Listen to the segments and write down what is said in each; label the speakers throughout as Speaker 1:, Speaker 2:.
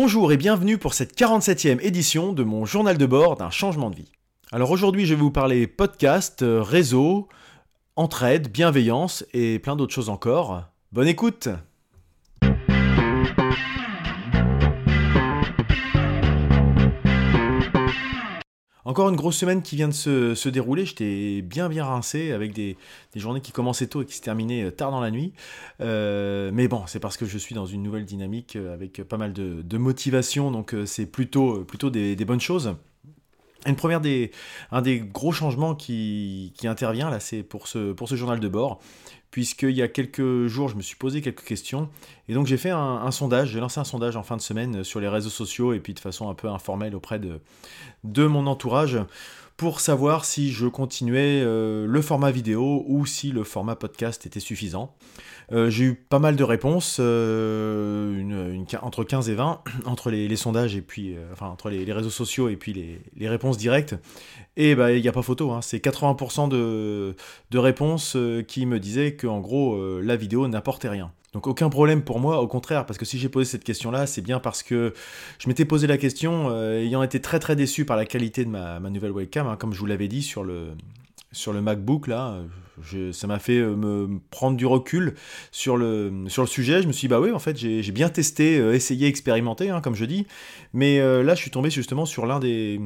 Speaker 1: Bonjour et bienvenue pour cette 47e édition de mon journal de bord d'un changement de vie. Alors aujourd'hui je vais vous parler podcast, euh, réseau, entraide, bienveillance et plein d'autres choses encore. Bonne écoute Encore une grosse semaine qui vient de se, dérouler. J'étais bien bien rincé avec des, journées qui commençaient tôt et qui se terminaient euh, tard dans la nuit. Euh, mais bon, c'est parce que je suis dans une nouvelle dynamique euh, avec pas mal de, motivation, donc c'est plutôt, plutôt des, bonnes choses. Une première des, un des gros changements qui, intervient là, c'est pour ce, pour ce journal de bord puisqu'il y a quelques jours, je me suis posé quelques questions. Et donc j'ai fait un, sondage, j'ai lancé un sondage en fin de semaine sur les réseaux sociaux et puis de façon un peu informelle auprès de, de mon entourage pour savoir si je continuais euh, le format vidéo ou si le format podcast était suffisant. Euh, j'ai eu pas mal de réponses, euh, entre 15 et 20, entre les, sondages et puis, enfin, entre les, réseaux sociaux et puis les, réponses directes. Et bah, il n'y a pas photo, hein. c'est 80% de, de réponses qui me disaient qu'en gros, la vidéo n'apportait rien. Donc aucun problème pour moi, au contraire, parce que si j'ai posé cette question-là, c'est bien parce que je m'étais posé la question, euh, ayant été très très déçu par la qualité de ma, nouvelle webcam, hein, comme je vous l'avais dit sur le, sur le MacBook, là, ça m'a fait euh, me prendre du recul sur le, sur le sujet. Je me suis dit, bah oui, en fait, j'ai bien testé, euh, essayé, expérimenté, hein, comme je dis, mais là, je suis tombé justement sur l'un des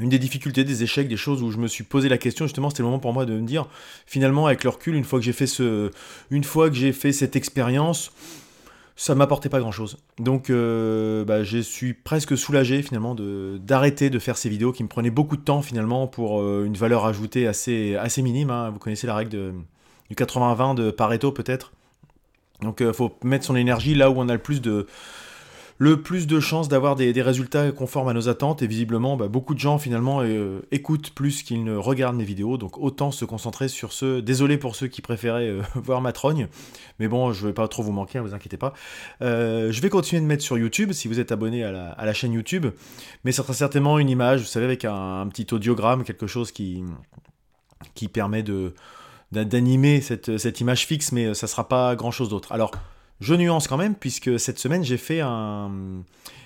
Speaker 1: une des difficultés, des échecs, des choses où je me suis posé la question, justement, c'était le moment pour moi de me dire, finalement, avec le recul, une fois que j'ai fait ce, fait cette expérience, ça m'apportait pas grand chose. Donc, euh, bah, je suis presque soulagé finalement de d'arrêter de faire ces vidéos qui me prenaient beaucoup de temps finalement pour euh, une valeur ajoutée assez assez minime. Hein. Vous connaissez la règle du 80-20 de Pareto peut-être. Donc, il euh, faut mettre son énergie là où on a le plus de le plus de chances d'avoir des, résultats conformes à nos attentes. Et visiblement, bah, beaucoup de gens finalement euh, écoutent plus qu'ils ne regardent mes vidéos. Donc autant se concentrer sur ceux. Désolé pour ceux qui préféraient euh, voir ma trogne. Mais bon, je vais pas trop vous manquer, ne hein, vous inquiétez pas. Euh, je vais continuer de mettre sur YouTube si vous êtes abonné à la, chaîne YouTube. Mais ça sera certainement une image, vous savez, avec un, petit audiogramme, quelque chose qui, qui permet de d'animer cette, cette image fixe, mais ça sera pas grand chose d'autre. Alors, je nuance quand même, puisque cette semaine, j'ai fait un,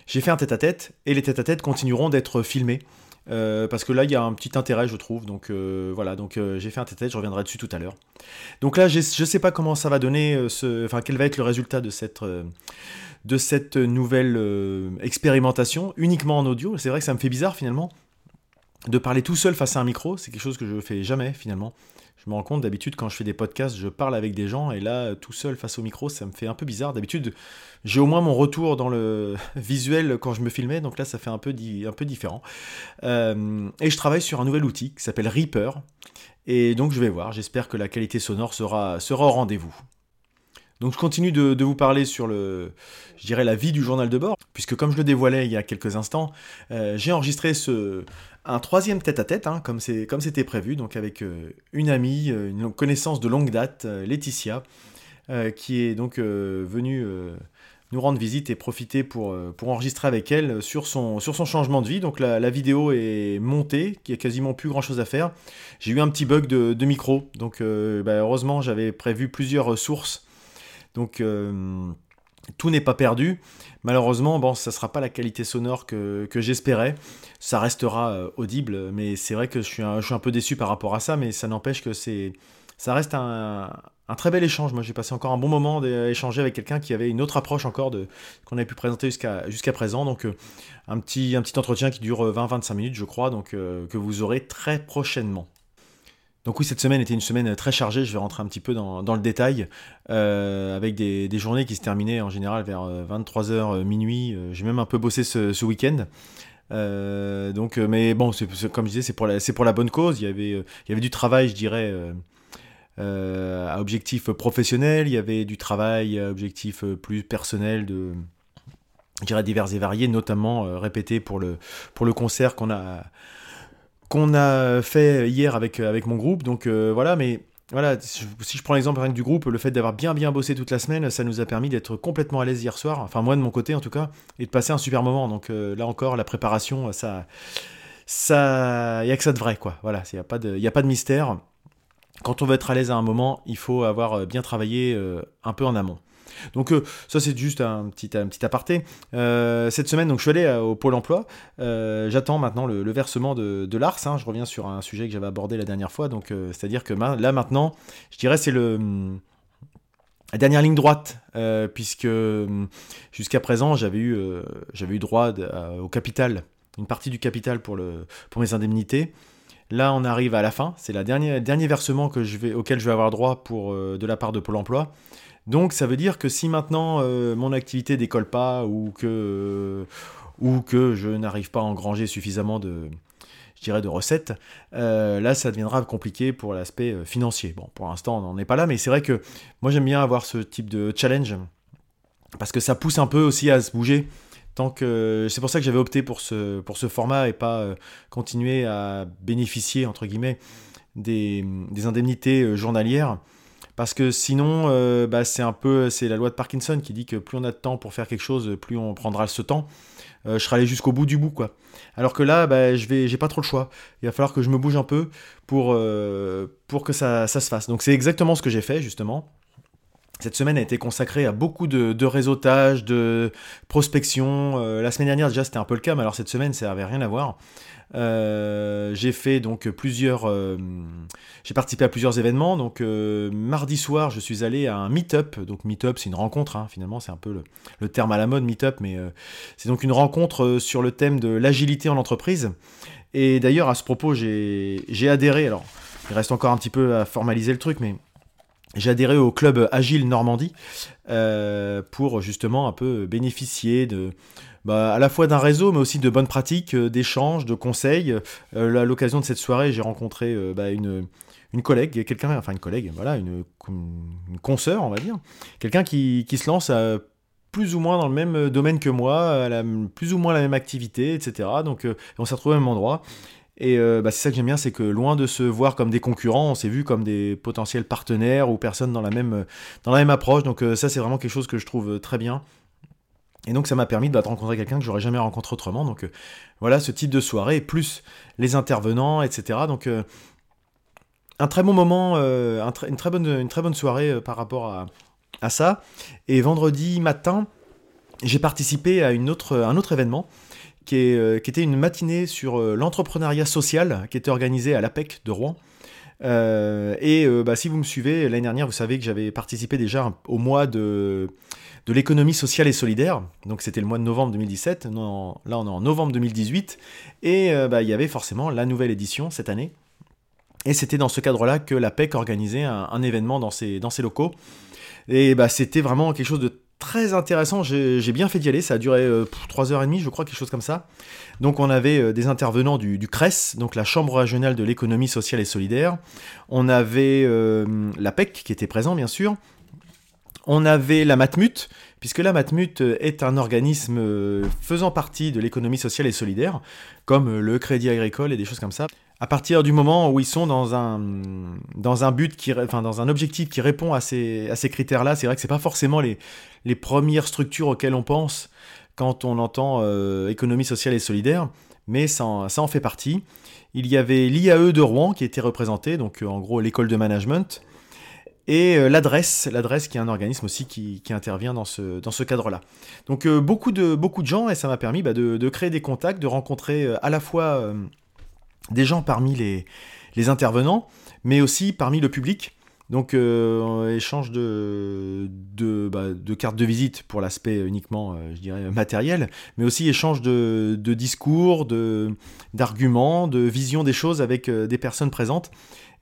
Speaker 1: tête-à-tête, et les tête-à-tête continueront d'être filmés. Euh, parce que là, il y a un petit intérêt, je trouve. Donc euh, voilà, donc euh, j'ai fait un tête-à-tête, je reviendrai dessus tout à l'heure. Donc là, je ne sais pas comment ça va donner, ce, enfin quel va être le résultat de cette, de cette nouvelle expérimentation, uniquement en audio. C'est vrai que ça me fait bizarre finalement de parler tout seul face à un micro. C'est quelque chose que je fais jamais finalement. Je me rends compte d'habitude quand je fais des podcasts, je parle avec des gens et là, tout seul face au micro, ça me fait un peu bizarre. D'habitude, j'ai au moins mon retour dans le visuel quand je me filmais, donc là, ça fait un peu, différent. Euh, et je travaille sur un nouvel outil qui s'appelle Reaper. Et donc, je vais voir. J'espère que la qualité sonore sera, sera au rendez-vous. Donc je continue de, vous parler sur le, je dirais la vie du journal de bord, puisque comme je le dévoilais il y a quelques instants, euh, j'ai enregistré ce, un troisième tête-à-tête, hein, comme c'était prévu, donc avec euh, une amie, euh, une connaissance de longue date, Laetitia, qui est donc venue nous rendre visite et profiter pour, enregistrer avec elle sur son, changement de vie. Donc la, vidéo est montée, il n'y a quasiment plus grand chose à faire. J'ai eu un petit bug de, micro, donc bah, heureusement j'avais prévu plusieurs sources donc euh, tout n'est pas perdu. Malheureusement, bon, ça ne sera pas la qualité sonore que, j'espérais. Ça restera euh, audible, mais c'est vrai que je suis, un, peu déçu par rapport à ça, mais ça n'empêche que c'est, ça reste un, très bel échange. Moi, j'ai passé encore un bon moment à échanger avec quelqu'un qui avait une autre approche encore qu'on avait pu présenter jusqu'à présent. Donc, euh, un, petit, un petit entretien qui dure 20-25 minutes, je crois, donc que vous aurez très prochainement. Donc oui, cette semaine était une semaine très chargée, je vais rentrer un petit peu dans, le détail, euh, avec des, journées qui se terminaient en général vers 23h, euh, euh, minuit. J'ai même un peu bossé ce, week-end. donc, mais bon, comme je disais, c'est pour, la, bonne cause. Il y avait, du travail, je dirais, à objectif professionnel, il y avait du travail à objectif plus personnel de, je dirais, divers et variés, notamment répété pour le concert qu'on a qu'on a fait hier avec, euh, avec mon groupe. Donc euh, voilà, mais voilà, si je prends l'exemple du groupe, le fait d'avoir bien bien bossé toute la semaine, ça nous a permis d'être complètement à l'aise hier soir, enfin moi de mon côté en tout cas, et de passer un super moment. Donc euh, là encore, la préparation, ça, ça, y a que ça de vrai quoi. Voilà, il n'y a pas de, a pas de mystère. Quand on veut être à l'aise à un moment, il faut avoir bien travaillé un peu en amont. Donc ça c'est juste un petit, un petit aparté. cette semaine, donc je suis allé au Pôle Emploi. J'attends maintenant le, versement de, l'ARS. Hein. Je reviens sur un sujet que j'avais abordé la dernière fois. Donc c'est-à-dire que là maintenant, je dirais c'est le la dernière ligne droite, euh, puisque jusqu'à présent, j'avais eu, euh, eu droit au capital, une partie du capital pour, le, pour mes indemnités. Là, on arrive à la fin. C'est le dernier, versement que je vais, auquel je vais avoir droit pour, euh, de la part de Pôle emploi. Donc, ça veut dire que si maintenant mon activité décolle pas ou que, ou que je n'arrive pas à engranger suffisamment de, dirais, de recettes, euh, là, ça deviendra compliqué pour l'aspect euh, financier. Bon, pour l'instant, on n'en est pas là, mais c'est vrai que moi, j'aime bien avoir ce type de challenge parce que ça pousse un peu aussi à se bouger. Tant que c'est pour ça que j'avais opté pour ce, pour ce format et pas euh, continuer à bénéficier entre guillemets des, des indemnités journalières parce que sinon bah, c'est un peu c'est la loi de Parkinson qui dit que plus on a de temps pour faire quelque chose plus on prendra ce temps je serai allé jusqu'au bout du bout quoi alors que là, bah, je vais, j'ai pas trop le choix. Il va falloir que je me bouge un peu pour, euh, pour que ça, se fasse. Donc c'est exactement ce que j'ai fait justement. Cette semaine a été consacrée à beaucoup de, réseautage, de prospection. Euh, la semaine dernière déjà c'était un peu le cas, mais alors cette semaine ça n'avait rien à voir. Euh, j'ai fait donc plusieurs, euh, j'ai participé à plusieurs événements. Donc euh, mardi soir, je suis allé à un meet-up. Donc meet-up, c'est une rencontre. Hein, finalement, c'est un peu le, terme à la mode, meet-up, mais c'est donc une rencontre sur le thème de l'agilité en entreprise. Et d'ailleurs, à ce propos, j'ai adhéré. Alors, il reste encore un petit peu à formaliser le truc, mais j'ai adhéré au club Agile Normandie pour justement un peu bénéficier de bah, à la fois d'un réseau, mais aussi de bonnes pratiques, euh, d'échanges, de conseils. Euh, à l'occasion de cette soirée, j'ai rencontré euh, bah, une, une collègue, quelqu'un, enfin une collègue, voilà, une, une consoeur, on va dire, quelqu'un qui, qui, se lance plus ou moins dans le même domaine que moi, à plus ou moins la même activité, etc. Donc on s'est retrouvé au même endroit. Et bah, c'est ça que j'aime bien, c'est que loin de se voir comme des concurrents, on s'est vu comme des potentiels partenaires ou personnes dans la même, dans la même approche. Donc ça, c'est vraiment quelque chose que je trouve très bien. Et donc ça m'a permis de rencontrer quelqu'un que j'aurais jamais rencontré autrement. Donc euh, voilà ce type de soirée, plus les intervenants, etc. Donc euh, un très bon moment, euh, une, très bonne, soirée par rapport à, ça. Et vendredi matin, j'ai participé à un autre événement qui, qui était une matinée sur l'entrepreneuriat social qui était organisée à l'APEC de Rouen. Et bah, si vous me suivez, l'année dernière, vous savez que j'avais participé déjà au mois de de l'économie sociale et solidaire. Donc c'était le mois de novembre 2017. là, on est en novembre 2018. Et euh, bah, il y avait forcément la nouvelle édition cette année. Et c'était dans ce cadre-là que la PEC organisait un, événement dans ses, dans ses locaux. Et bah, c'était vraiment quelque chose de très intéressant. J'ai bien fait d'y aller. Ça a duré 3h30, euh, je crois, quelque chose comme ça. Donc on avait euh, des intervenants du, CRES, donc la Chambre régionale de l'économie sociale et solidaire. On avait la PEC qui était présent, bien sûr. On avait la Matmut, puisque la Matmut est un organisme euh, faisant partie de l'économie sociale et solidaire, comme euh, le crédit agricole et des choses comme ça. À partir du moment où ils sont dans un, dans un but qui, enfin, dans un objectif qui répond à ces, à ces critères-là, c'est vrai que c'est pas forcément les, les premières structures auxquelles on pense quand on entend euh, économie sociale et solidaire, mais ça en, ça en fait partie. Il y avait l'IAE de Rouen qui était représenté, donc en gros l'école de management, et euh, l'adresse, l'adresse qui est un organisme aussi qui, intervient dans ce, dans ce cadre-là. Donc euh, beaucoup, de, beaucoup de gens, et ça m'a permis bah, de, créer des contacts, de rencontrer euh, à la fois des gens parmi les, intervenants, mais aussi parmi le public. Donc échange de, de, bah, de, cartes de visite pour l'aspect uniquement, je dirais, matériel, mais aussi échange de, de discours, d'arguments, de, visions des choses avec des personnes présentes.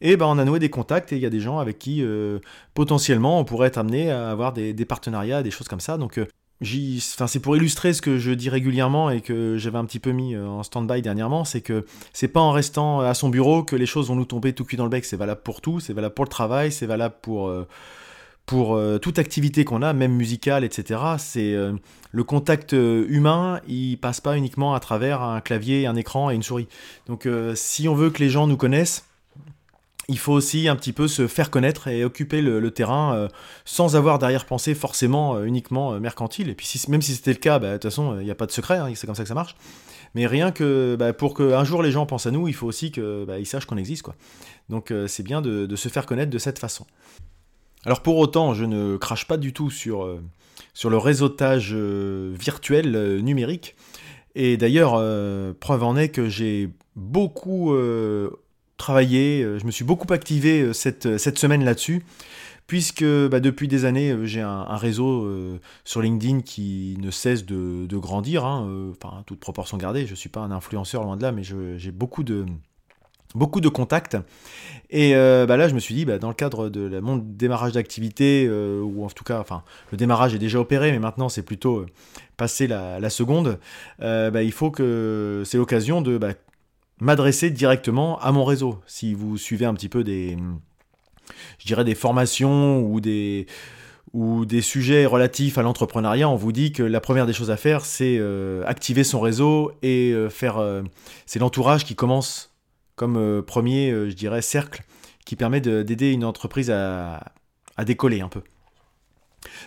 Speaker 1: Et ben, on a noué des contacts et il y a des gens avec qui euh, potentiellement on pourrait être amené à avoir des, partenariats, des choses comme ça. Donc euh, c'est pour illustrer ce que je dis régulièrement et que j'avais un petit peu mis euh, en stand-by dernièrement, c'est que c'est pas en restant à son bureau que les choses vont nous tomber tout cuit dans le bec. C'est valable pour tout, c'est valable pour le travail, c'est valable pour pour toute activité qu'on a, même musicale, etc. C'est le contact humain, il passe pas uniquement à travers un clavier, un écran et une souris. Donc si on veut que les gens nous connaissent, il faut aussi un petit peu se faire connaître et occuper le, terrain euh, sans avoir derrière-pensée forcément euh, uniquement euh, mercantile. Et puis même si c'était le cas, bah, de toute façon, il n'y a pas de secret, hein, c'est comme ça que ça marche. Mais rien que bah, pour qu'un jour les gens pensent à nous, il faut aussi qu'ils bah, sachent qu'on existe. Quoi. Donc c'est bien de, se faire connaître de cette façon. Alors pour autant, je ne crache pas du tout sur, sur le réseautage virtuel numérique. Et d'ailleurs, preuve en est que j'ai beaucoup travaillé, je me suis beaucoup activé cette, cette semaine là-dessus, puisque bah, depuis des années, j'ai un, réseau sur LinkedIn qui ne cesse de, grandir, hein, enfin, toute proportion gardée, je ne suis pas un influenceur loin de là, mais j'ai beaucoup de beaucoup de contacts. Et euh, bah là, je me suis dit, bah, dans le cadre de mon démarrage d'activité, euh, ou en tout cas, enfin, le démarrage est déjà opéré, mais maintenant c'est plutôt euh, passer la, seconde, il faut que c'est l'occasion de m'adresser directement à mon réseau. Si vous suivez un petit peu des, je dirais, des formations ou des ou des sujets relatifs à l'entrepreneuriat, on vous dit que la première des choses à faire, c'est activer son réseau et faire. c'est l'entourage qui commence comme euh, premier, euh, je dirais, cercle qui permet d'aider une entreprise à, décoller un peu.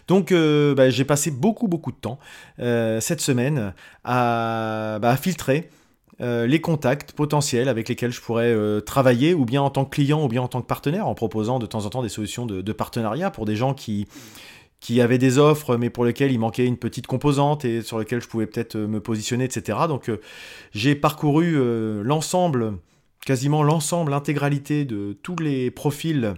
Speaker 1: Donc euh, bah, j'ai passé beaucoup beaucoup de temps cette semaine à, bah, filtrer les contacts potentiels avec lesquels je pourrais travailler, ou bien en tant que client, ou bien en tant que partenaire, en proposant de temps en temps des solutions de, partenariat pour des gens qui, qui avaient des offres, mais pour lesquelles il manquait une petite composante et sur lesquelles je pouvais peut-être me positionner, etc. Donc j'ai parcouru l'ensemble quasiment l'ensemble, l'intégralité de tous les profils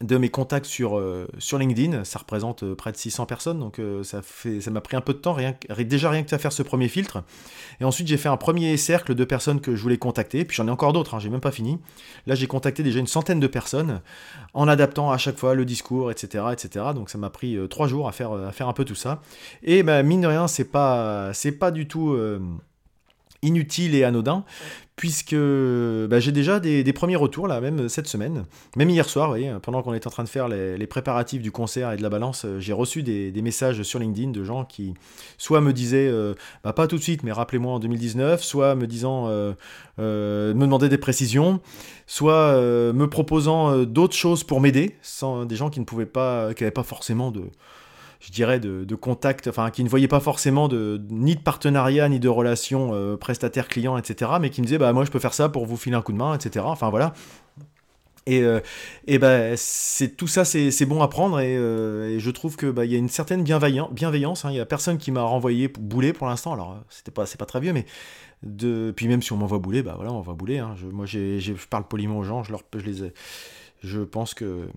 Speaker 1: de mes contacts sur, euh, LinkedIn. Ça représente euh, près de 600 personnes, donc euh, ça m'a pris un peu de temps, rien, déjà rien que à faire ce premier filtre. Et ensuite, j'ai fait un premier cercle de personnes que je voulais contacter, puis j'en ai encore d'autres, hein, j'ai même pas fini. Là, j'ai contacté déjà une centaine de personnes, en adaptant à chaque fois le discours, etc. etc. Donc ça m'a pris trois jours à faire, à faire un peu tout ça. Et bah, mine de rien, c'est pas, c'est pas du tout inutile et anodin, puisque bah, j'ai déjà des, premiers retours, là, même cette semaine. Même hier soir, voyez, pendant qu'on était en train de faire les, préparatifs du concert et de la balance, euh, j'ai reçu des, messages sur LinkedIn de gens qui soit me disaient, euh, bah, pas tout de suite, mais rappelez-moi en 2019, soit me disant, euh, me demandaient des précisions, soit me proposant d'autres choses pour m'aider, sans des gens qui ne pouvaient pas, qui n'avaient pas forcément de je dirais, de, de, contact, enfin, qui ne voyaient pas forcément de, ni de partenariat, ni de relation euh, prestataire-client, etc., mais qui me disaient, bah, moi, je peux faire ça pour vous filer un coup de main, etc. Enfin, voilà. Et, euh, et ben c'est tout ça, c'est bon à prendre et, euh, je trouve que bah, il y a une certaine bienveillance. bienveillance hein. Il y a personne qui m'a renvoyé bouler pour l'instant. Alors c'était pas, c'est pas très vieux, mais de, puis même si on m'envoie bouler, bah voilà, on va bouler. Hein. Je, moi, je parle poliment aux gens. Je leur, je les, je pense que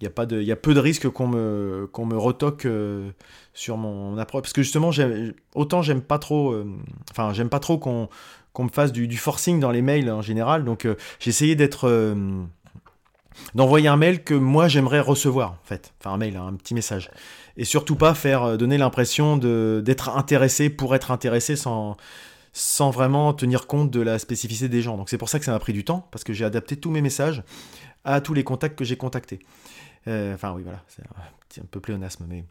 Speaker 1: il y a pas de, y a peu de risques qu'on me, qu'on me retoque euh, sur mon approche parce que justement, autant j'aime pas trop, euh, j'aime pas trop qu'on qu'on me fasse du, forcing dans les mails en général. Donc euh, j'ai essayé d'être, d'envoyer un mail que moi j'aimerais recevoir en fait, enfin un mail, un petit message, et surtout pas faire donner l'impression de d'être intéressé pour être intéressé sans sans vraiment tenir compte de la spécificité des gens. Donc c'est pour ça que ça m'a pris du temps, parce que j'ai adapté tous mes messages à tous les contacts que j'ai contactés. Euh, enfin, oui, voilà, c'est un, peu pléonasme, mais.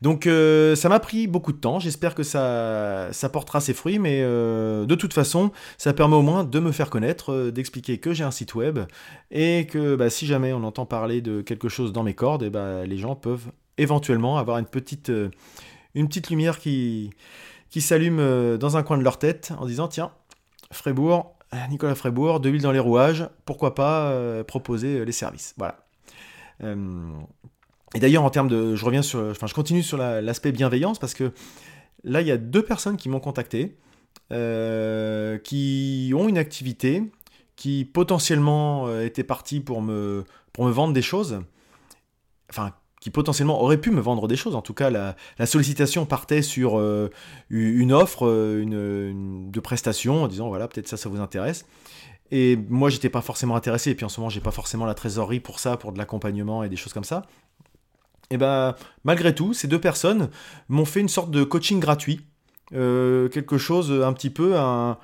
Speaker 1: Donc euh, ça m'a pris beaucoup de temps, j'espère que ça, ça portera ses fruits, mais euh, de toute façon, ça permet au moins de me faire connaître, d'expliquer que j'ai un site web, et que bah, si jamais on entend parler de quelque chose dans mes cordes, et eh bah, les gens peuvent éventuellement avoir une petite, lumière qui, qui s'allume dans un coin de leur tête en disant tiens, Frébourg, Nicolas Frébourg, de l'huile dans les rouages, pourquoi pas proposer les services. Voilà. Euh, et d'ailleurs, en termes de. Je reviens sur. Enfin, je continue sur l'aspect bienveillance parce que là, il y a deux personnes qui m'ont contacté, euh, qui ont une activité, qui potentiellement euh, étaient partis pour me, pour me vendre des choses. Enfin, qui potentiellement auraient pu me vendre des choses. En tout cas, la, sollicitation partait sur une offre une, de prestation en disant voilà, peut-être ça, ça vous intéresse. Et moi, j'étais pas forcément intéressé. Et puis en ce moment, j'ai pas forcément la trésorerie pour ça, pour de l'accompagnement et des choses comme ça. Et ben, malgré tout, ces deux personnes m'ont fait une sorte de coaching gratuit. Euh, quelque chose un petit peu à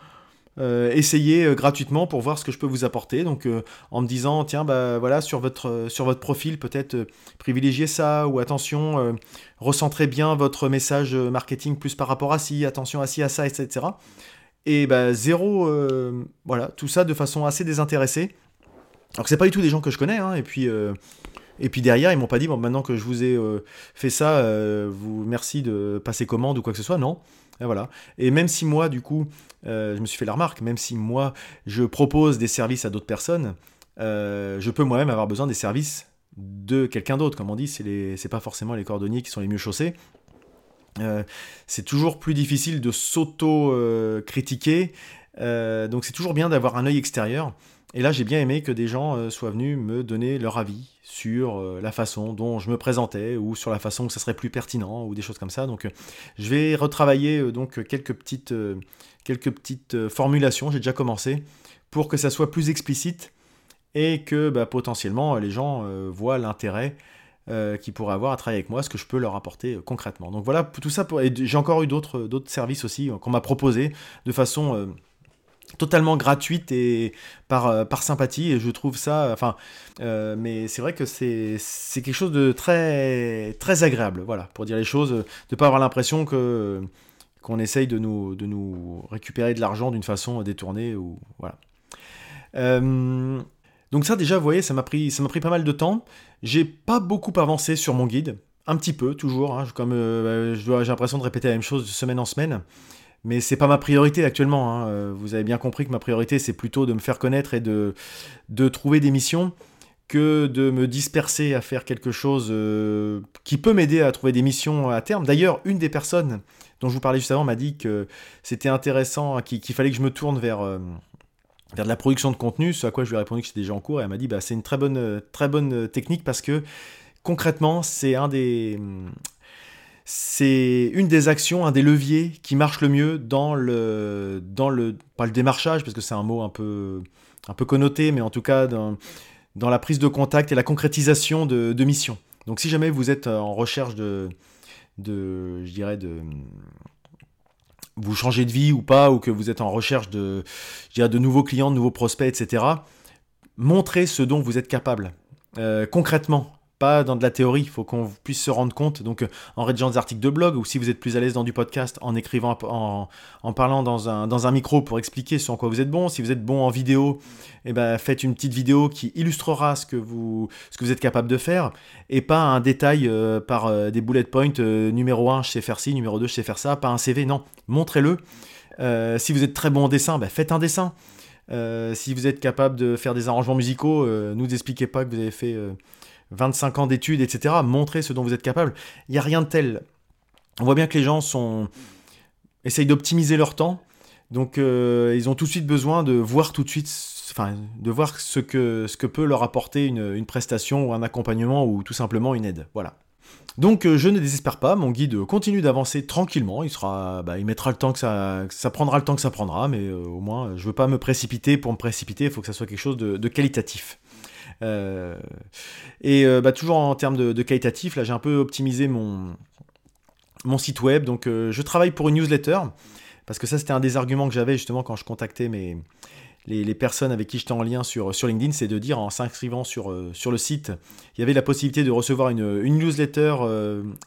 Speaker 1: euh, essayer euh, gratuitement pour voir ce que je peux vous apporter. Donc en me disant, tiens, bah voilà, sur votre, sur votre profil, peut-être privilégier ça, ou attention, recentrez bien votre message marketing plus par rapport à ci, attention à ci, à ça, etc. Et bah, zéro, euh, voilà, tout ça de façon assez désintéressée. Alors que c'est pas du tout des gens que je connais, hein, et puis. Euh, et puis derrière, ils m'ont pas dit, bon, maintenant que je vous ai euh, fait ça, vous merci de passer commande ou quoi que ce soit. Non. Et voilà. Et même si moi, du coup, je me suis fait la remarque, même si moi, je propose des services à d'autres personnes, je peux moi-même avoir besoin des services de quelqu'un d'autre. Comme on dit, c'est pas forcément les cordonniers qui sont les mieux chaussés. Euh, c'est toujours plus difficile de s'auto-critiquer. Euh, donc c'est toujours bien d'avoir un œil extérieur. Et là, j'ai bien aimé que des gens euh, soient venus me donner leur avis sur la façon dont je me présentais ou sur la façon que ça serait plus pertinent ou des choses comme ça. Donc, je vais retravailler donc quelques petites, quelques petites formulations. J'ai déjà commencé pour que ça soit plus explicite et que bah, potentiellement les gens voient l'intérêt euh, qui pourraient avoir à travailler avec moi, ce que je peux leur apporter euh, concrètement. Donc voilà, tout ça, pour... j'ai encore eu d'autres, d'autres services aussi euh, qu'on m'a proposé de façon totalement gratuite et par, sympathie, et je trouve ça, enfin, mais c'est vrai que c'est, c'est quelque chose de très, très agréable, voilà, pour dire les choses, de ne pas avoir l'impression que qu'on essaye de nous, de nous récupérer de l'argent d'une façon détournée, ou voilà. Donc ça déjà, vous voyez, ça m'a pris, ça m'a pris pas mal de temps. J'ai pas beaucoup avancé sur mon guide, un petit peu toujours, hein, comme euh, j'ai l'impression de répéter la même chose de semaine en semaine. Mais c'est pas ma priorité actuellement. Hein. Euh, vous avez bien compris que ma priorité c'est plutôt de me faire connaître et de, de trouver des missions que de me disperser à faire quelque chose euh, qui peut m'aider à trouver des missions à terme. D'ailleurs, une des personnes dont je vous parlais juste avant m'a dit que c'était intéressant, qu'il fallait que je me tourne vers, vers de la production de contenu, ce à quoi je lui ai répondu que c'était déjà en cours, et elle m'a dit bah, c'est une très bonne, euh, très bonne euh, technique parce que concrètement, c'est un des. C'est une des actions, un des leviers qui marche le mieux dans le, dans le, pas le démarchage, parce que c'est un mot un peu, un peu connoté, mais en tout cas dans, dans la prise de contact et la concrétisation de, missions. Donc si jamais vous êtes en recherche de, de je dirais, de, vous changez de vie ou pas, ou que vous êtes en recherche de, de nouveaux clients, de nouveaux prospects, etc., montrez ce dont vous êtes capable, euh, concrètement, pas dans de la théorie, il faut qu'on puisse se rendre compte. Donc euh, en rédigeant des articles de blog, ou si vous êtes plus à l'aise dans du podcast, en écrivant, en, parlant dans un, dans un, micro pour expliquer sur quoi vous êtes bon. Si vous êtes bon en vidéo, eh ben, faites une petite vidéo qui illustrera ce que vous, ce que vous êtes capable de faire, et pas un détail euh, par euh, des bullet points, numéro 1, je sais faire ci, numéro 2, je sais faire ça, pas un CV, non, montrez-le. si vous êtes très bon en dessin, ben, faites un dessin. si vous êtes capable de faire des arrangements musicaux, ne nous expliquez pas que vous avez fait 25 ans d'études, etc. Montrez ce dont vous êtes capable. Il n'y a rien de tel. On voit bien que les gens sont essayent d'optimiser leur temps. Donc euh, ils ont tout de suite besoin de voir tout de suite, enfin, de voir ce que, ce que peut leur apporter une, prestation ou un accompagnement ou tout simplement une aide. Voilà. Donc euh, je ne désespère pas, mon guide continue d'avancer tranquillement, il sera, bah, il mettra le temps que ça, ça prendra le temps que ça prendra, mais euh, au moins je veux pas me précipiter pour me précipiter, il faut que ça soit quelque chose de qualitatif. Euh, et euh, bah, toujours en termes de, qualitatif, là j'ai un peu optimisé mon, mon site web. Donc euh, je travaille pour une newsletter, parce que ça c'était un des arguments que j'avais justement quand je contactais mes, les, personnes avec qui j'étais en lien sur, sur LinkedIn, c'est de dire en s'inscrivant sur, sur le site, il y avait la possibilité de recevoir une, une newsletter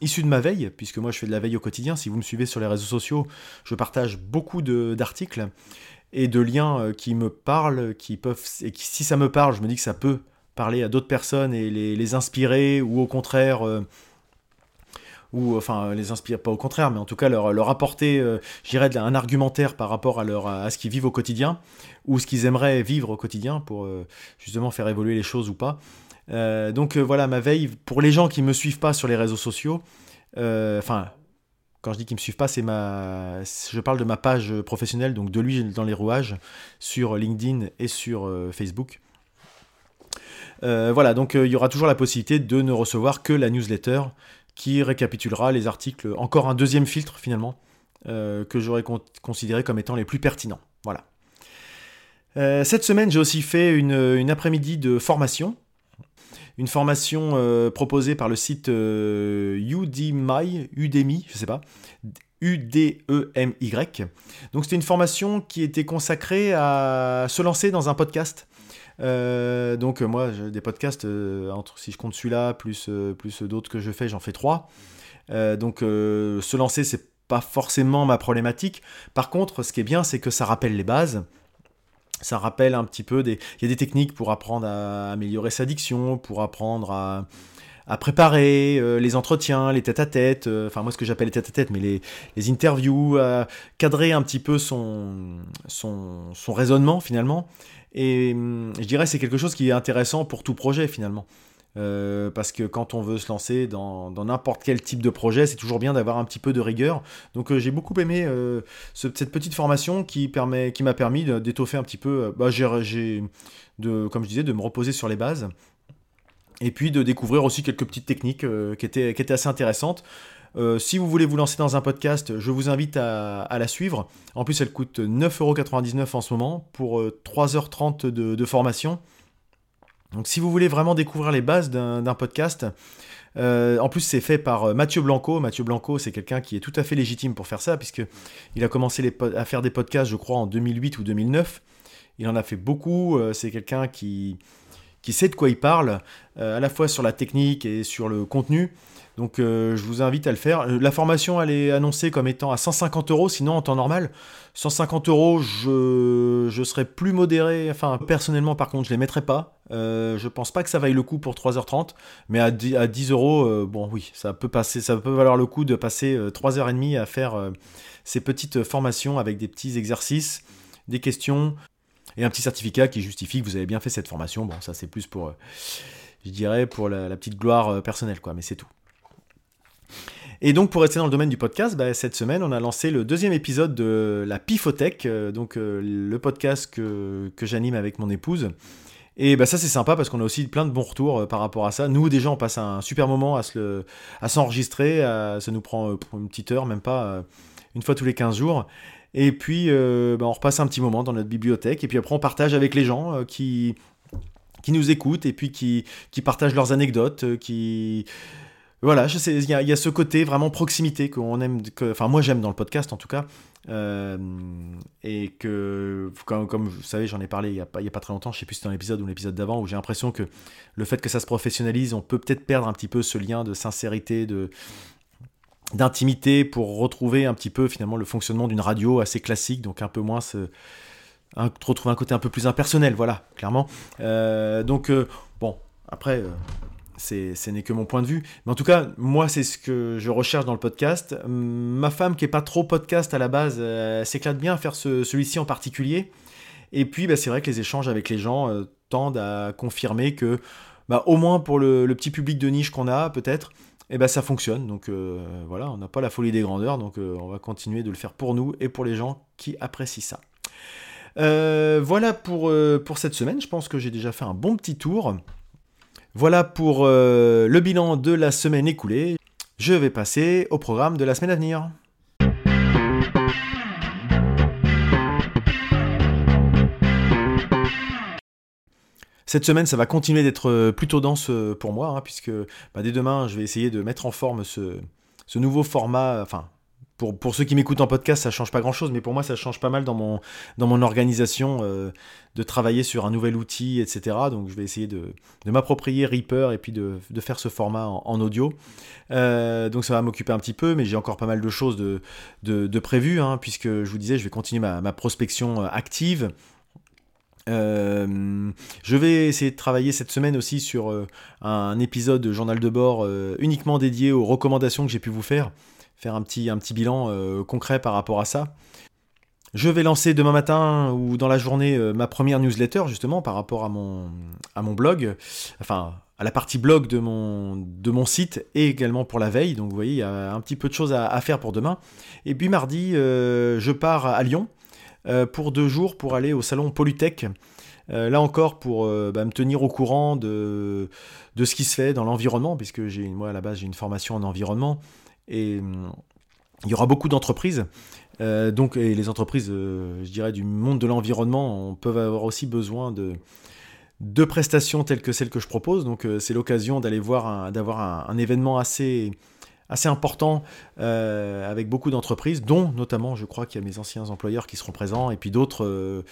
Speaker 1: issue de ma veille, puisque moi je fais de la veille au quotidien. Si vous me suivez sur les réseaux sociaux, je partage beaucoup d'articles et de liens qui me parlent, qui peuvent, et qui, si ça me parle, je me dis que ça peut parler à d'autres personnes et les, inspirer, ou au contraire, euh, ou enfin les inspirer, pas au contraire, mais en tout cas leur, leur apporter, euh, j'irais, un argumentaire par rapport à, leur, à ce qu'ils vivent au quotidien, ou ce qu'ils aimeraient vivre au quotidien pour euh, justement faire évoluer les choses ou pas. donc voilà, ma veille, pour les gens qui me suivent pas sur les réseaux sociaux, enfin, quand je dis qu'ils me suivent pas, c'est ma, je parle de ma page professionnelle, donc de lui dans les rouages, sur LinkedIn et sur Facebook. Euh, voilà, donc euh, il y aura toujours la possibilité de ne recevoir que la newsletter qui récapitulera les articles, encore un deuxième filtre finalement, euh, que j'aurais considéré comme étant les plus pertinents. Voilà. cette semaine, j'ai aussi fait une, après-midi de formation. Une formation proposée par le site Udemy, Udemy, je sais pas, U-D-E-M-Y. Donc c'était une formation qui était consacrée à se lancer dans un podcast. Euh, donc moi, des podcasts, euh, si je compte celui-là, plus, euh, plus d'autres que je fais, j'en fais trois. donc se lancer, c'est pas forcément ma problématique. Par contre, ce qui est bien, c'est que ça rappelle les bases. Ça rappelle un petit peu des... Il y a des techniques pour apprendre à améliorer sa diction, pour apprendre à, à préparer les entretiens, les tête-à-tête, enfin moi ce que j'appelle les tête-à-tête, mais les, interviews, à cadrer un petit peu son, son, son raisonnement finalement. Et hum, je dirais c'est quelque chose qui est intéressant pour tout projet finalement. parce que quand on veut se lancer dans n'importe quel type de projet, c'est toujours bien d'avoir un petit peu de rigueur. Donc j'ai beaucoup aimé cette petite formation qui permet, qui m'a permis d'étoffer un petit peu. Bah, j'ai, de, comme je disais, de me reposer sur les bases et puis de découvrir aussi quelques petites techniques qui, étaient, qui étaient assez intéressantes. Euh, si vous voulez vous lancer dans un podcast, je vous invite à, la suivre. En plus, elle coûte 9,99€ en ce moment pour 3h30 euh, de, formation. Donc si vous voulez vraiment découvrir les bases d'un podcast, euh, en plus c'est fait par Mathieu Blanco. Mathieu Blanco, c'est quelqu'un qui est tout à fait légitime pour faire ça, puisqu'il a commencé à faire des podcasts, je crois, en 2008 ou 2009. Il en a fait beaucoup. c'est quelqu'un qui, sait de quoi il parle, à la fois sur la technique et sur le contenu. Donc euh, je vous invite à le faire. Euh, la formation, elle est annoncée comme étant à 150 euros, sinon en temps normal. 150 euros, je, je serais plus modéré. Enfin, personnellement, par contre, je les mettrai pas. Euh, je pense pas que ça vaille le coup pour 3h30, mais à 10, à 10 euros, bon oui, ça peut passer, ça peut valoir le coup de passer 3h30 à faire ces petites formations avec des petits exercices, des questions et un petit certificat qui justifie que vous avez bien fait cette formation. Bon, ça c'est plus pour, je dirais, pour la, petite gloire personnelle, quoi, mais c'est tout. Et donc, pour rester dans le domaine du podcast, bah, cette semaine, on a lancé le deuxième épisode de la Pifothèque, euh, donc euh, le podcast que, que j'anime avec mon épouse. Et bah, ça, c'est sympa parce qu'on a aussi plein de bons retours euh, par rapport à ça. Nous, déjà, on passe un super moment à, se à s'enregistrer. ça nous prend une petite heure, même pas une fois tous les 15 jours. Et puis, bah, on repasse un petit moment dans notre bibliothèque. Et puis après, on partage avec les gens qui, qui nous écoutent et puis qui, qui partagent leurs anecdotes, qui voilà, il y, a ce côté vraiment proximité qu'on aime, que, enfin moi j'aime dans le podcast en tout cas, euh, et que comme, vous savez j'en ai parlé il y a y a pas très longtemps, je sais plus si c'était dans l'épisode ou l'épisode d'avant où j'ai l'impression que le fait que ça se professionnalise, on peut peut-être perdre un petit peu ce lien de sincérité, de d'intimité pour retrouver un petit peu finalement le fonctionnement d'une radio assez classique, donc un peu moins ce, un, retrouver un côté un peu plus impersonnel, voilà, clairement. Euh, donc euh, bon, après ce n'est que mon point de vue. Mais en tout cas, moi, c'est ce que je recherche dans le podcast. Ma femme, qui est pas trop podcast à la base, s'éclate bien à faire celui-ci en particulier. Et puis, bah, c'est vrai que les échanges avec les gens euh, tendent à confirmer que, bah, au moins pour le, petit public de niche qu'on a, peut-être, et eh ben ça fonctionne. Donc euh, voilà, on n'a pas la folie des grandeurs, donc euh, on va continuer de le faire pour nous et pour les gens qui apprécient ça. voilà pour, pour cette semaine. Je pense que j'ai déjà fait un bon petit tour. Voilà pour euh, le bilan de la semaine écoulée. Je vais passer au programme de la semaine à venir. Cette semaine, ça va continuer d'être euh, plutôt dense euh, pour moi, hein, puisque bah, dès demain, je vais essayer de mettre en forme ce, nouveau format, enfin pour, ceux qui m'écoutent en podcast, ça change pas grand chose, mais pour moi, ça change pas mal dans mon, dans mon organisation euh, de travailler sur un nouvel outil, etc. Donc, je vais essayer de, m'approprier Reaper et puis de, faire ce format en, audio. Donc, ça va m'occuper un petit peu, mais j'ai encore pas mal de choses de, de, prévues, hein, puisque je vous disais, je vais continuer ma, prospection euh, je vais essayer de travailler cette semaine aussi sur un épisode de journal de bord uniquement dédié aux recommandations que j'ai pu vous faire faire un petit, bilan euh, concret par rapport à ça. Je vais lancer demain matin ou dans la journée euh, ma première newsletter justement par rapport à mon, à mon blog, enfin à la partie blog de mon, site et également pour la veille. Donc vous voyez, il y a un petit peu de choses à, faire pour demain. Et puis mardi, euh, je pars à Lyon pour deux jours pour aller au salon Polytech. là encore pour bah, me tenir au courant de, de ce qui se fait dans l'environnement, puisque moi à la base j'ai une formation en environnement et hum, il y aura beaucoup d'entreprises. Euh, donc, et les entreprises, euh, je dirais, du monde de l'environnement peuvent avoir aussi besoin de, de prestations telles que celles que je propose. Donc, euh, c'est l'occasion d'aller voir, d'avoir un, événement assez, assez important avec beaucoup d'entreprises, dont notamment, je crois qu'il y a mes anciens employeurs qui seront présents, et puis d'autres,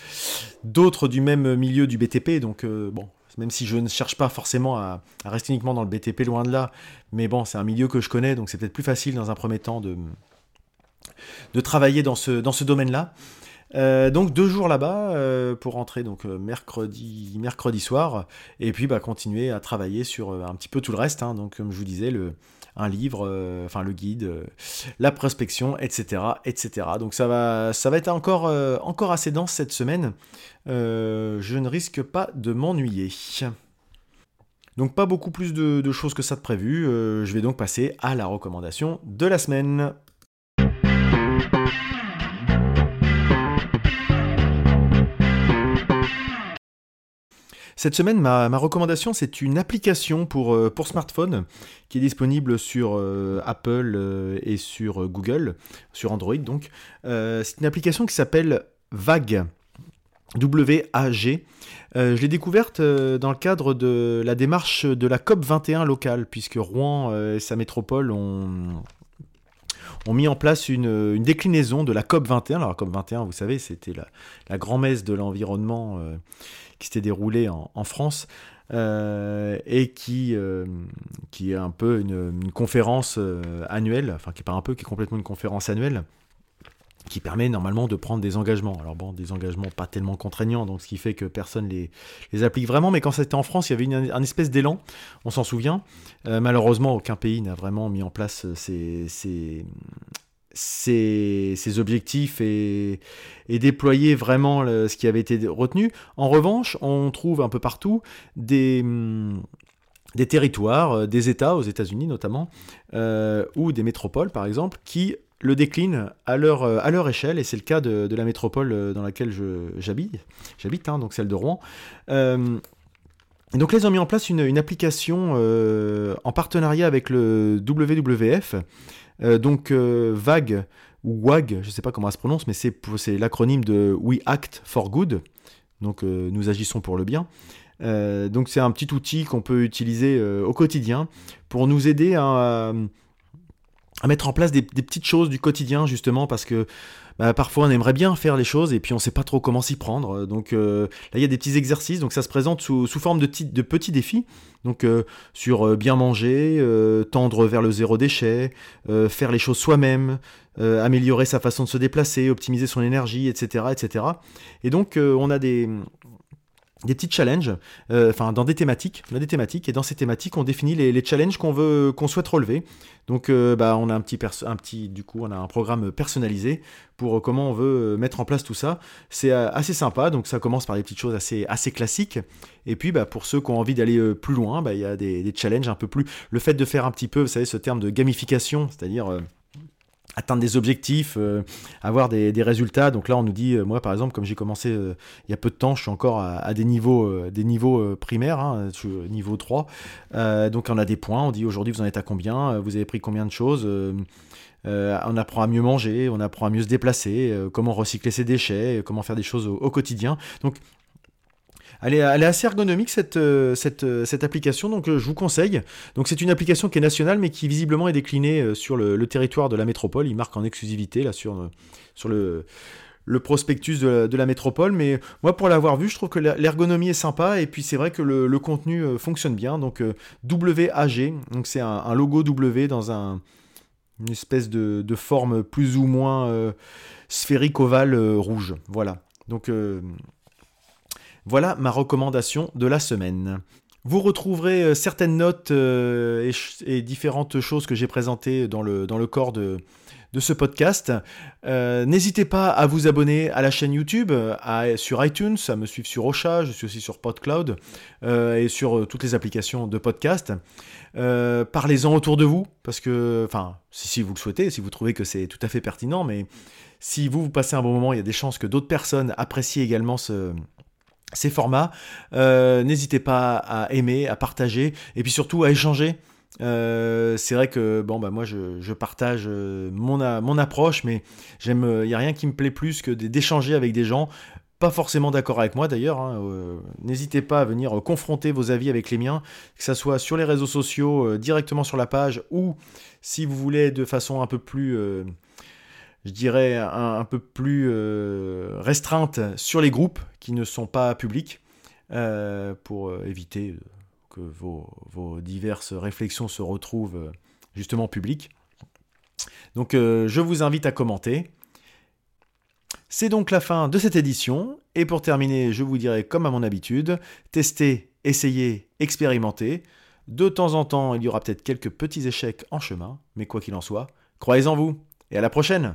Speaker 1: d'autres du même milieu du BTP. Donc, bon, même si je ne cherche pas forcément à, rester uniquement dans le BTP, loin de là. Mais bon, c'est un milieu que je connais, donc c'est peut-être plus facile dans un premier temps de, de travailler dans ce, dans ce domaine-là. Euh, donc deux jours là-bas euh, pour rentrer donc euh, mercredi mercredi soir et puis bah, continuer à travailler sur un petit peu tout le reste hein. donc comme je vous disais le un livre enfin le guide la prospection etc etc donc ça va ça va être encore encore assez dense cette semaine je ne risque pas de m'ennuyer Donc pas beaucoup plus de, choses que ça de prévu. je vais donc passer à la recommandation de la semaine. Cette semaine, ma, recommandation, c'est une application pour, euh, smartphone qui est disponible sur euh, Apple euh, et sur Google, sur Android donc. c'est une application qui s'appelle VAG. W-A-G. je l'ai découverte dans le cadre de la démarche de la COP 21 locale, puisque Rouen et sa métropole ont, ont mis en place une, déclinaison de la COP 21. Alors la COP 21, vous savez, c'était la, grand-messe de l'environnement qui s'était déroulé en, France. Euh, et qui, euh, qui est un peu une, conférence euh, annuelle, enfin qui est pas un peu, qui est complètement une conférence annuelle, qui permet normalement de prendre des engagements. Alors bon, des engagements pas tellement contraignants, donc ce qui fait que personne les, les applique vraiment, mais quand c'était en France, il y avait une, un espèce d'élan, on s'en souvient. malheureusement, aucun pays n'a vraiment mis en place ces, ces, ses, objectifs et, déployer vraiment ce qui avait été retenu. En revanche, on trouve un peu partout des, des territoires, euh, des États, aux États-Unis notamment, euh, ou des métropoles par exemple, qui le déclinent à leur, euh, à leur échelle, et c'est le cas de, la métropole dans laquelle j'habite, j'habite, hein, donc celle de Rouen. donc là, ils ont mis en place une, application en partenariat avec le WWF, euh, donc euh, VAG, ou WAG, je ne sais pas comment ça se prononce, mais c'est l'acronyme de We Act for Good. Donc euh, nous agissons pour le bien. donc c'est un petit outil qu'on peut utiliser au quotidien pour nous aider à, mettre en place des, petites choses du quotidien justement parce que bah, parfois on aimerait bien faire les choses et puis on ne sait pas trop comment s'y prendre. Donc euh, là il y a des petits exercices, donc ça se présente sous, forme de, de, petits défis. Donc euh, sur euh, bien manger, tendre vers le zéro déchet, faire les choses soi-même, améliorer sa façon de se déplacer, optimiser son énergie, etc. etc. Et donc on a des, des petits challenges, euh, enfin dans des thématiques, on a des thématiques et dans ces thématiques on définit les, challenges qu'on veut, qu'on souhaite relever. Donc euh, bah, on a un petit, un petit, du coup on a un programme personnalisé pour comment on veut mettre en place tout ça. C'est euh, assez sympa, donc ça commence par des petites choses assez, assez classiques. Et puis bah, pour ceux qui ont envie d'aller plus loin, bah, il y a des, challenges un peu plus. Le fait de faire un petit peu, vous savez, ce terme de gamification, c'est-à-dire atteindre des objectifs, euh, avoir des, résultats. Donc là, on nous dit, euh, moi par exemple, comme j'ai commencé euh, il y a peu de temps, je suis encore à, des niveaux, des niveaux primaires, hein, niveau 3. donc on a des points, on dit aujourd'hui vous en êtes à combien, vous avez pris combien de choses? on apprend à mieux manger, on apprend à mieux se déplacer, comment recycler ses déchets, comment faire des choses au, au quotidien. Donc elle est, assez ergonomique cette, euh, euh, cette, application, donc euh, je vous conseille. Donc c'est une application qui est nationale, mais qui visiblement est déclinée sur le, territoire de la métropole. Il marque en exclusivité là sur, sur le, prospectus de la, métropole. Mais moi, pour l'avoir vu, je trouve que l'ergonomie est sympa et puis c'est vrai que le, contenu fonctionne bien. Donc WAG, donc c'est un, logo W dans un, une espèce de, de forme plus ou moins sphérique ovale rouge. Voilà. Donc voilà ma recommandation de la semaine. Vous retrouverez euh, certaines notes euh, et, différentes choses que j'ai présentées dans le, corps de, de ce podcast. Euh, n'hésitez pas à vous abonner à la chaîne YouTube, sur iTunes, à me suivre sur Ocha, je suis aussi sur PodCloud et sur toutes les applications de podcast. Parlez-en autour de vous, parce que, enfin, si, si, vous le souhaitez, si vous trouvez que c'est tout à fait pertinent, mais si vous, vous passez un bon moment, il y a des chances que d'autres personnes apprécient également ce, ces formats. Euh, n'hésitez pas à aimer, à partager et puis surtout à échanger. Euh, c'est vrai que bon bah moi je, partage euh, mon, approche, mais j'aime, il n'y a rien qui me plaît plus que d'échanger avec des gens, pas forcément d'accord avec moi d'ailleurs. Hein, n'hésitez pas à venir confronter vos avis avec les miens, que ce soit sur les réseaux sociaux, directement sur la page, ou si vous voulez de façon un peu plus je dirais, un, peu plus euh, restreinte sur les groupes qui ne sont pas publics, euh, pour euh, éviter que vos, diverses réflexions se retrouvent justement publiques. Donc je vous invite à commenter. C'est donc la fin de cette édition, et pour terminer, je vous dirai comme à mon habitude, testez, essayez, expérimentez. De temps en temps, il y aura peut-être quelques petits échecs en chemin, mais quoi qu'il en soit, croyez en vous, et à la prochaine